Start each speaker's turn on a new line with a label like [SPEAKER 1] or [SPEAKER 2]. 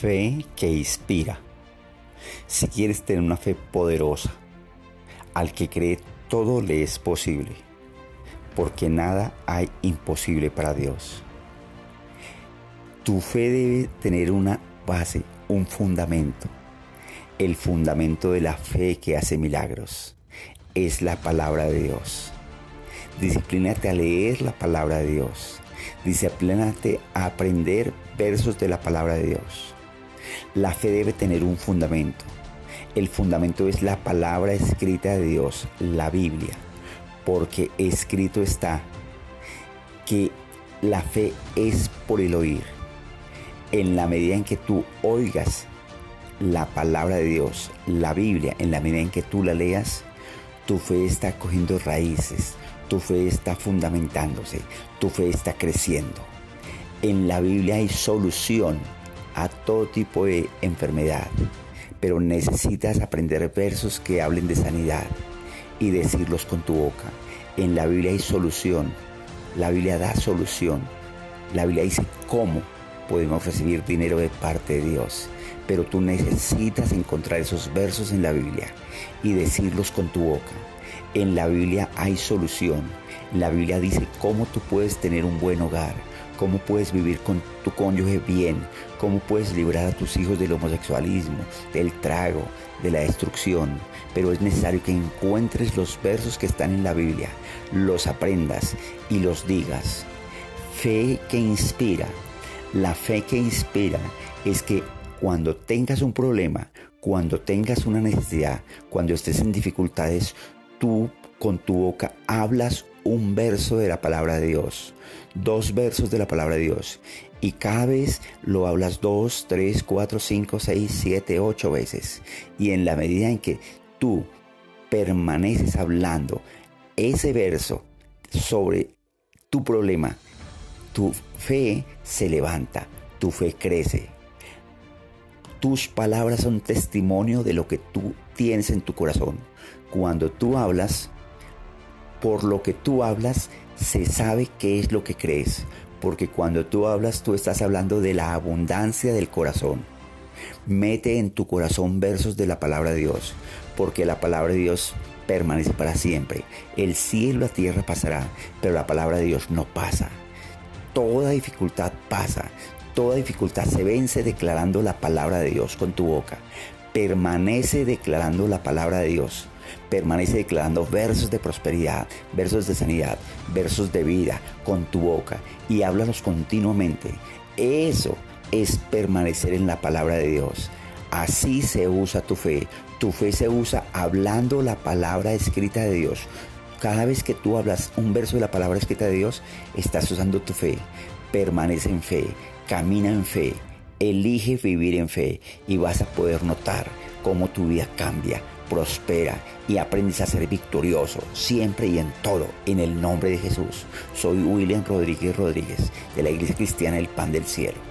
[SPEAKER 1] Fe que inspira. Si quieres tener una fe poderosa, al que cree todo le es posible, porque nada hay imposible para Dios. Tu fe debe tener una base, un fundamento. El fundamento de la fe que hace milagros es la palabra de Dios. Disciplínate a leer la palabra de Dios. Disciplínate a aprender versos de la palabra de Dios. La fe debe tener un fundamento. El fundamento es la palabra escrita de Dios, la Biblia, porque escrito está que la fe es por el oír. En la medida en que tú oigas la palabra de Dios, la Biblia, en la medida en que tú la leas, tu fe está cogiendo raíces, tu fe está fundamentándose, tu fe está creciendo. En la Biblia hay solución a todo tipo de enfermedad, pero necesitas aprender versos que hablen de sanidad y decirlos con tu boca. En la Biblia hay solución, la Biblia da solución, la Biblia dice cómo podemos recibir dinero de parte de Dios, pero tú necesitas encontrar esos versos en la Biblia y decirlos con tu boca. En la Biblia hay solución, la Biblia dice cómo tú puedes tener un buen hogar, cómo puedes vivir con tu cónyuge bien, cómo puedes librar a tus hijos del homosexualismo, del trago, de la destrucción. Pero es necesario que encuentres los versos que están en la Biblia, los aprendas y los digas. Fe que inspira. La fe que inspira es que cuando tengas un problema, cuando tengas una necesidad, cuando estés en dificultades, tú con tu boca hablas un verso de la palabra de Dios, dos versos de la palabra de Dios. Y cada vez lo hablas dos, tres, cuatro, cinco, seis, siete, ocho veces. Y en la medida en que tú permaneces hablando ese verso sobre tu problema, tu fe se levanta, tu fe crece. Tus palabras son testimonio de lo que tú tienes en tu corazón. Cuando tú hablas, por lo que tú hablas, se sabe qué es lo que crees, porque cuando tú hablas, tú estás hablando de la abundancia del corazón. Mete en tu corazón versos de la palabra de Dios, porque la palabra de Dios permanece para siempre. El cielo y la tierra pasará, pero la palabra de Dios no pasa. Toda dificultad pasa, toda dificultad se vence declarando la palabra de Dios con tu boca. Permanece declarando la palabra de Dios permanece declarando versos de prosperidad, versos de sanidad, versos de vida con tu boca y háblalos continuamente. Eso es permanecer en la palabra de Dios. Así se usa tu fe. Tu fe se usa hablando la palabra escrita de Dios. Cada vez que tú hablas un verso de la palabra escrita de Dios, estás usando tu fe. Permanece en fe, camina en fe, elige vivir en fe y vas a poder notar cómo tu vida cambia, prospera y aprendes a ser victorioso siempre y en todo en el nombre de Jesús. Soy William Rodríguez Rodríguez de la Iglesia Cristiana El Pan del Cielo.